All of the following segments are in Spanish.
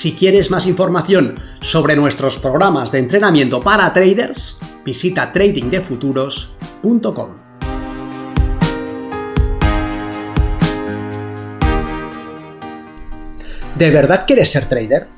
Si quieres más información sobre nuestros programas de entrenamiento para traders, visita tradingdefuturos.com. ¿De verdad quieres ser trader?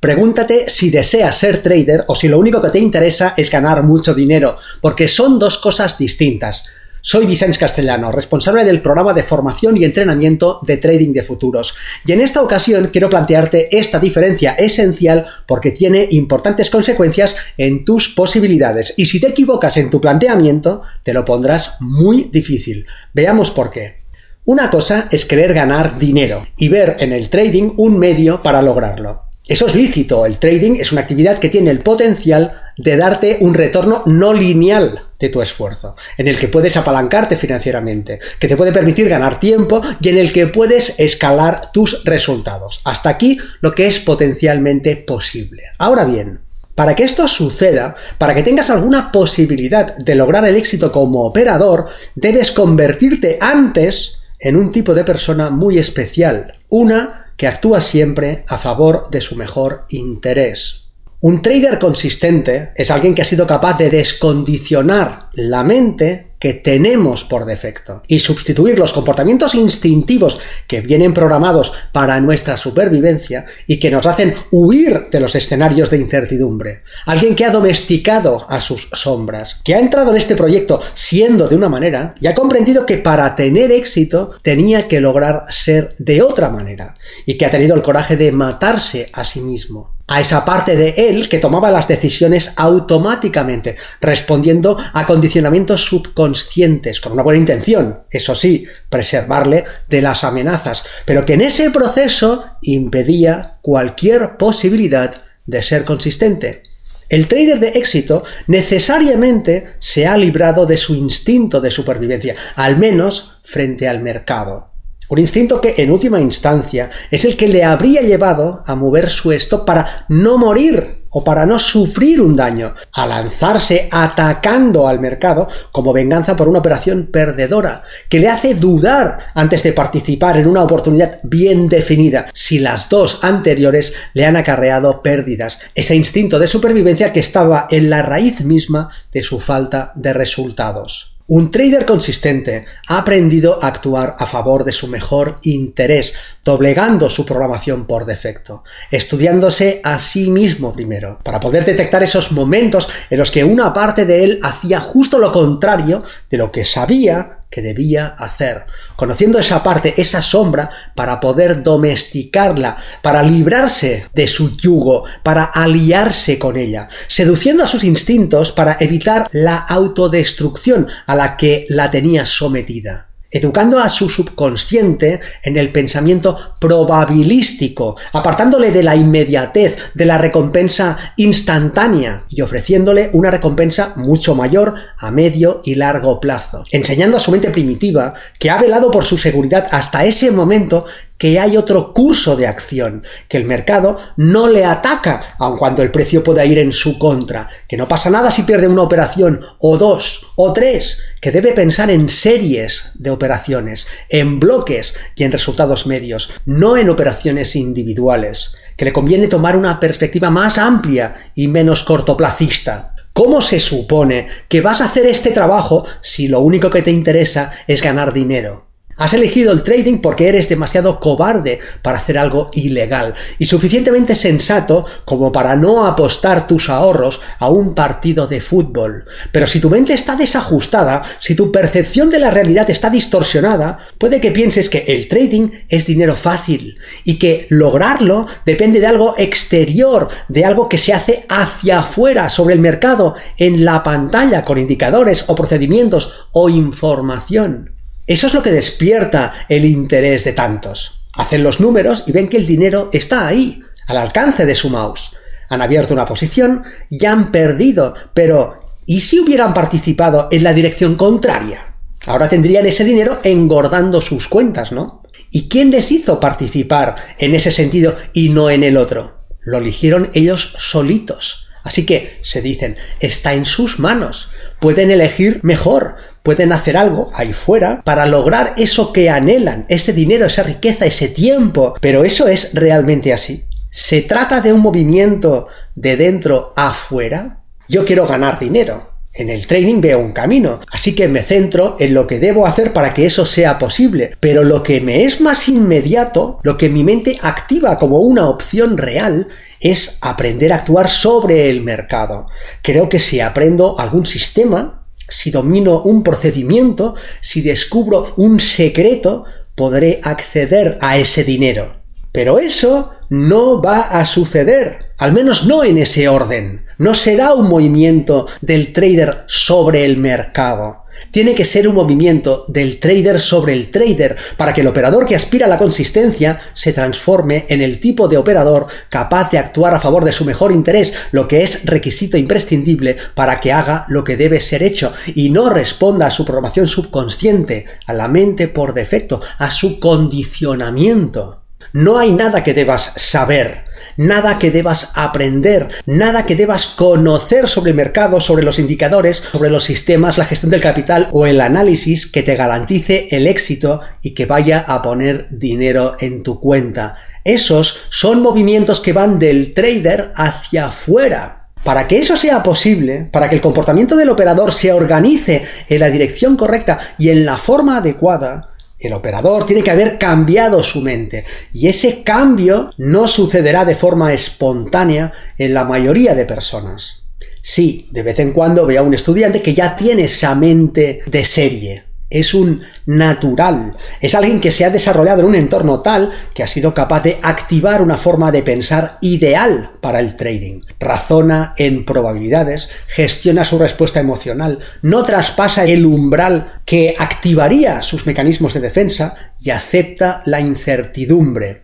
Pregúntate si deseas ser trader o si lo único que te interesa es ganar mucho dinero, porque son dos cosas distintas. Soy Vicente Castellano, responsable del programa de formación y entrenamiento de trading de futuros. Y en esta ocasión quiero plantearte esta diferencia esencial porque tiene importantes consecuencias en tus posibilidades. Y si te equivocas en tu planteamiento, te lo pondrás muy difícil. Veamos por qué. Una cosa es querer ganar dinero y ver en el trading un medio para lograrlo. Eso es lícito, el trading es una actividad que tiene el potencial de darte un retorno no lineal de tu esfuerzo, en el que puedes apalancarte financieramente, que te puede permitir ganar tiempo y en el que puedes escalar tus resultados. Hasta aquí lo que es potencialmente posible. Ahora bien, para que esto suceda, para que tengas alguna posibilidad de lograr el éxito como operador, debes convertirte antes en un tipo de persona muy especial, una que actúa siempre a favor de su mejor interés. Un trader consistente es alguien que ha sido capaz de descondicionar la mente que tenemos por defecto y sustituir los comportamientos instintivos que vienen programados para nuestra supervivencia y que nos hacen huir de los escenarios de incertidumbre. Alguien que ha domesticado a sus sombras, que ha entrado en este proyecto siendo de una manera y ha comprendido que para tener éxito tenía que lograr ser de otra manera y que ha tenido el coraje de matarse a sí mismo a esa parte de él que tomaba las decisiones automáticamente, respondiendo a condicionamientos subconscientes, con una buena intención, eso sí, preservarle de las amenazas, pero que en ese proceso impedía cualquier posibilidad de ser consistente. El trader de éxito necesariamente se ha librado de su instinto de supervivencia, al menos frente al mercado. Un instinto que en última instancia es el que le habría llevado a mover su stop para no morir o para no sufrir un daño, a lanzarse atacando al mercado como venganza por una operación perdedora, que le hace dudar antes de participar en una oportunidad bien definida, si las dos anteriores le han acarreado pérdidas, ese instinto de supervivencia que estaba en la raíz misma de su falta de resultados. Un trader consistente ha aprendido a actuar a favor de su mejor interés, doblegando su programación por defecto, estudiándose a sí mismo primero, para poder detectar esos momentos en los que una parte de él hacía justo lo contrario de lo que sabía que debía hacer, conociendo esa parte, esa sombra, para poder domesticarla, para librarse de su yugo, para aliarse con ella, seduciendo a sus instintos para evitar la autodestrucción a la que la tenía sometida educando a su subconsciente en el pensamiento probabilístico, apartándole de la inmediatez, de la recompensa instantánea y ofreciéndole una recompensa mucho mayor a medio y largo plazo, enseñando a su mente primitiva que ha velado por su seguridad hasta ese momento que hay otro curso de acción, que el mercado no le ataca aun cuando el precio pueda ir en su contra, que no pasa nada si pierde una operación o dos o tres, que debe pensar en series de operaciones, en bloques y en resultados medios, no en operaciones individuales, que le conviene tomar una perspectiva más amplia y menos cortoplacista. ¿Cómo se supone que vas a hacer este trabajo si lo único que te interesa es ganar dinero? Has elegido el trading porque eres demasiado cobarde para hacer algo ilegal y suficientemente sensato como para no apostar tus ahorros a un partido de fútbol. Pero si tu mente está desajustada, si tu percepción de la realidad está distorsionada, puede que pienses que el trading es dinero fácil y que lograrlo depende de algo exterior, de algo que se hace hacia afuera, sobre el mercado, en la pantalla, con indicadores o procedimientos o información. Eso es lo que despierta el interés de tantos. Hacen los números y ven que el dinero está ahí, al alcance de su mouse. Han abierto una posición y han perdido, pero ¿y si hubieran participado en la dirección contraria? Ahora tendrían ese dinero engordando sus cuentas, ¿no? ¿Y quién les hizo participar en ese sentido y no en el otro? Lo eligieron ellos solitos. Así que se dicen, está en sus manos. Pueden elegir mejor, pueden hacer algo ahí fuera para lograr eso que anhelan, ese dinero, esa riqueza, ese tiempo. Pero eso es realmente así. ¿Se trata de un movimiento de dentro a afuera? Yo quiero ganar dinero. En el trading veo un camino, así que me centro en lo que debo hacer para que eso sea posible. Pero lo que me es más inmediato, lo que mi mente activa como una opción real, es aprender a actuar sobre el mercado. Creo que si aprendo algún sistema, si domino un procedimiento, si descubro un secreto, podré acceder a ese dinero. Pero eso no va a suceder, al menos no en ese orden. No será un movimiento del trader sobre el mercado. Tiene que ser un movimiento del trader sobre el trader para que el operador que aspira a la consistencia se transforme en el tipo de operador capaz de actuar a favor de su mejor interés, lo que es requisito imprescindible para que haga lo que debe ser hecho y no responda a su programación subconsciente, a la mente por defecto, a su condicionamiento. No hay nada que debas saber, nada que debas aprender, nada que debas conocer sobre el mercado, sobre los indicadores, sobre los sistemas, la gestión del capital o el análisis que te garantice el éxito y que vaya a poner dinero en tu cuenta. Esos son movimientos que van del trader hacia afuera. Para que eso sea posible, para que el comportamiento del operador se organice en la dirección correcta y en la forma adecuada, el operador tiene que haber cambiado su mente y ese cambio no sucederá de forma espontánea en la mayoría de personas. Sí, de vez en cuando veo a un estudiante que ya tiene esa mente de serie, es un natural, es alguien que se ha desarrollado en un entorno tal que ha sido capaz de activar una forma de pensar ideal para el trading. Razona en probabilidades, gestiona su respuesta emocional, no traspasa el umbral que activaría sus mecanismos de defensa y acepta la incertidumbre.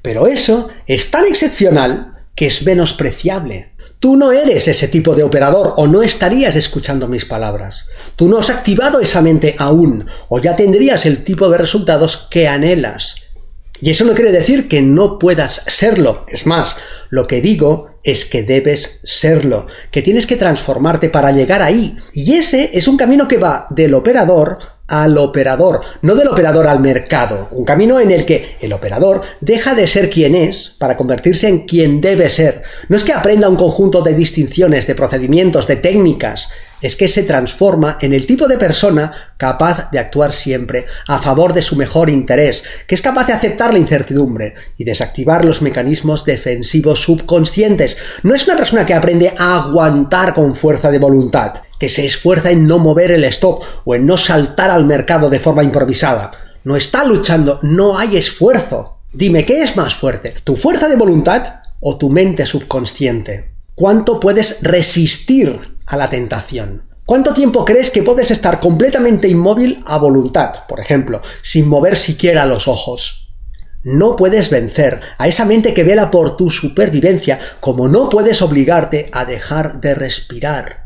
Pero eso es tan excepcional que es menospreciable. Tú no eres ese tipo de operador o no estarías escuchando mis palabras. Tú no has activado esa mente aún o ya tendrías el tipo de resultados que anhelas. Y eso no quiere decir que no puedas serlo. Es más, lo que digo es que debes serlo, que tienes que transformarte para llegar ahí. Y ese es un camino que va del operador al operador, no del operador al mercado. Un camino en el que el operador deja de ser quien es para convertirse en quien debe ser. No es que aprenda un conjunto de distinciones, de procedimientos, de técnicas, es que se transforma en el tipo de persona capaz de actuar siempre a favor de su mejor interés, que es capaz de aceptar la incertidumbre y desactivar los mecanismos defensivos subconscientes. No es una persona que aprende a aguantar con fuerza de voluntad, que se esfuerza en no mover el stop o en no saltar al mercado de forma improvisada. No está luchando, no hay esfuerzo. Dime, ¿qué es más fuerte? ¿Tu fuerza de voluntad o tu mente subconsciente? ¿Cuánto puedes resistir a la tentación. ¿Cuánto tiempo crees que puedes estar completamente inmóvil a voluntad, por ejemplo, sin mover siquiera los ojos? No puedes vencer a esa mente que vela por tu supervivencia, como no puedes obligarte a dejar de respirar.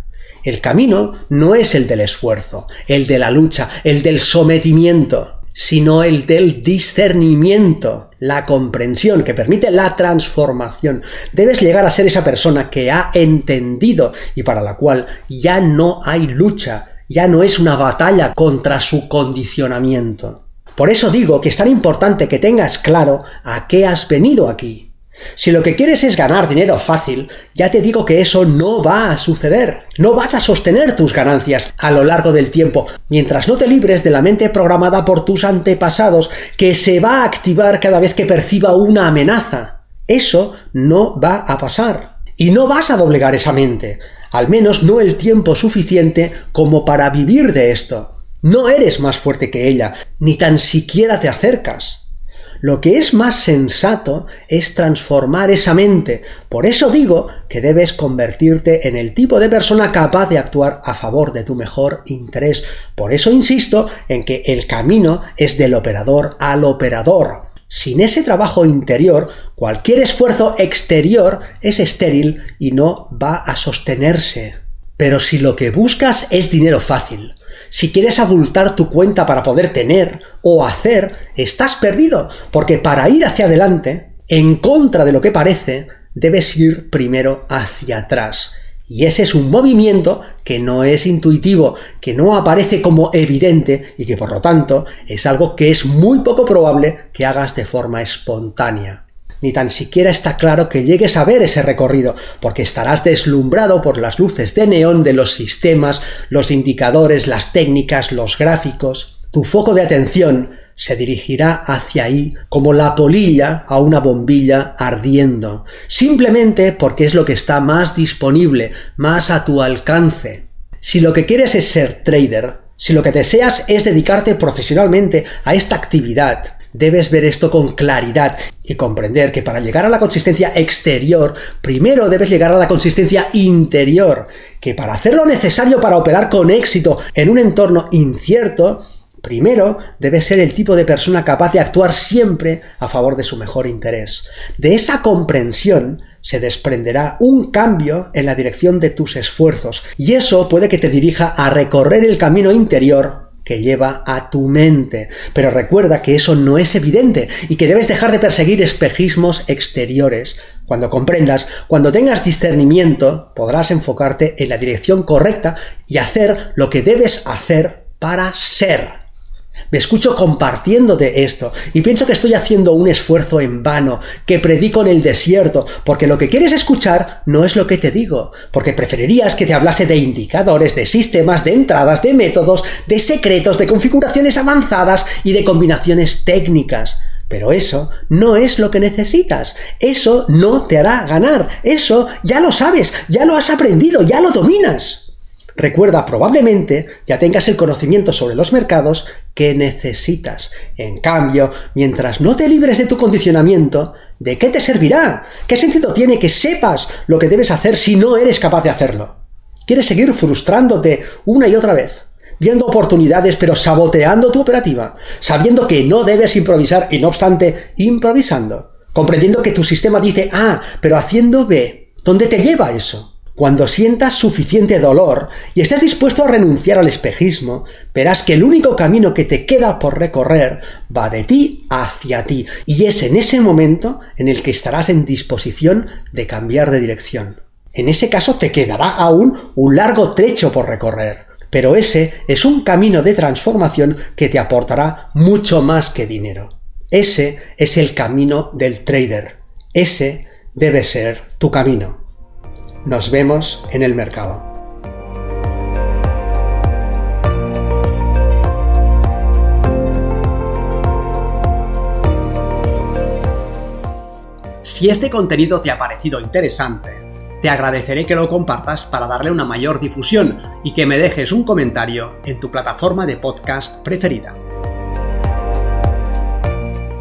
El camino no es el del esfuerzo, el de la lucha, el del sometimiento sino el del discernimiento, la comprensión que permite la transformación. Debes llegar a ser esa persona que ha entendido y para la cual ya no hay lucha, ya no es una batalla contra su condicionamiento. Por eso digo que es tan importante que tengas claro a qué has venido aquí. Si lo que quieres es ganar dinero fácil, ya te digo que eso no va a suceder. No vas a sostener tus ganancias a lo largo del tiempo, mientras no te libres de la mente programada por tus antepasados, que se va a activar cada vez que perciba una amenaza. Eso no va a pasar. Y no vas a doblegar esa mente, al menos no el tiempo suficiente como para vivir de esto. No eres más fuerte que ella, ni tan siquiera te acercas. Lo que es más sensato es transformar esa mente. Por eso digo que debes convertirte en el tipo de persona capaz de actuar a favor de tu mejor interés. Por eso insisto en que el camino es del operador al operador. Sin ese trabajo interior, cualquier esfuerzo exterior es estéril y no va a sostenerse. Pero si lo que buscas es dinero fácil, si quieres abultar tu cuenta para poder tener o hacer, estás perdido, porque para ir hacia adelante, en contra de lo que parece, debes ir primero hacia atrás. Y ese es un movimiento que no es intuitivo, que no aparece como evidente y que por lo tanto es algo que es muy poco probable que hagas de forma espontánea. Ni tan siquiera está claro que llegues a ver ese recorrido, porque estarás deslumbrado por las luces de neón de los sistemas, los indicadores, las técnicas, los gráficos. Tu foco de atención se dirigirá hacia ahí como la polilla a una bombilla ardiendo, simplemente porque es lo que está más disponible, más a tu alcance. Si lo que quieres es ser trader, si lo que deseas es dedicarte profesionalmente a esta actividad, debes ver esto con claridad y comprender que para llegar a la consistencia exterior, primero debes llegar a la consistencia interior, que para hacer lo necesario para operar con éxito en un entorno incierto, Primero, debe ser el tipo de persona capaz de actuar siempre a favor de su mejor interés. De esa comprensión se desprenderá un cambio en la dirección de tus esfuerzos y eso puede que te dirija a recorrer el camino interior que lleva a tu mente. Pero recuerda que eso no es evidente y que debes dejar de perseguir espejismos exteriores. Cuando comprendas, cuando tengas discernimiento, podrás enfocarte en la dirección correcta y hacer lo que debes hacer para ser. Me escucho compartiéndote esto y pienso que estoy haciendo un esfuerzo en vano, que predico en el desierto, porque lo que quieres escuchar no es lo que te digo, porque preferirías que te hablase de indicadores, de sistemas, de entradas, de métodos, de secretos, de configuraciones avanzadas y de combinaciones técnicas. Pero eso no es lo que necesitas. Eso no te hará ganar. Eso ya lo sabes, ya lo has aprendido, ya lo dominas. Recuerda, probablemente ya tengas el conocimiento sobre los mercados que necesitas. En cambio, mientras no te libres de tu condicionamiento, ¿de qué te servirá? ¿Qué sentido tiene que sepas lo que debes hacer si no eres capaz de hacerlo? ¿Quieres seguir frustrándote una y otra vez? viendo oportunidades pero saboteando tu operativa, sabiendo que no debes improvisar y no obstante improvisando, comprendiendo que tu sistema dice A, pero haciendo B. ¿Dónde te lleva eso? Cuando sientas suficiente dolor y estés dispuesto a renunciar al espejismo, verás que el único camino que te queda por recorrer va de ti hacia ti, y es en ese momento en el que estarás en disposición de cambiar de dirección. En ese caso te quedará aún un largo trecho por recorrer, pero ese es un camino de transformación que te aportará mucho más que dinero. Ese es el camino del trader. Ese debe ser tu camino. Nos vemos en el mercado. Si este contenido te ha parecido interesante, te agradeceré que lo compartas para darle una mayor difusión y que me dejes un comentario en tu plataforma de podcast preferida.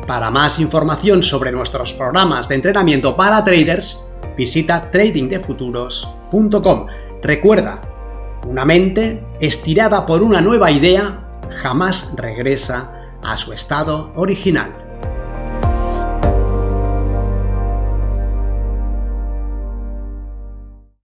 Para más información sobre nuestros programas de entrenamiento para traders, visita tradingdefuturos.com. Recuerda, una mente estirada por una nueva idea jamás regresa a su estado original.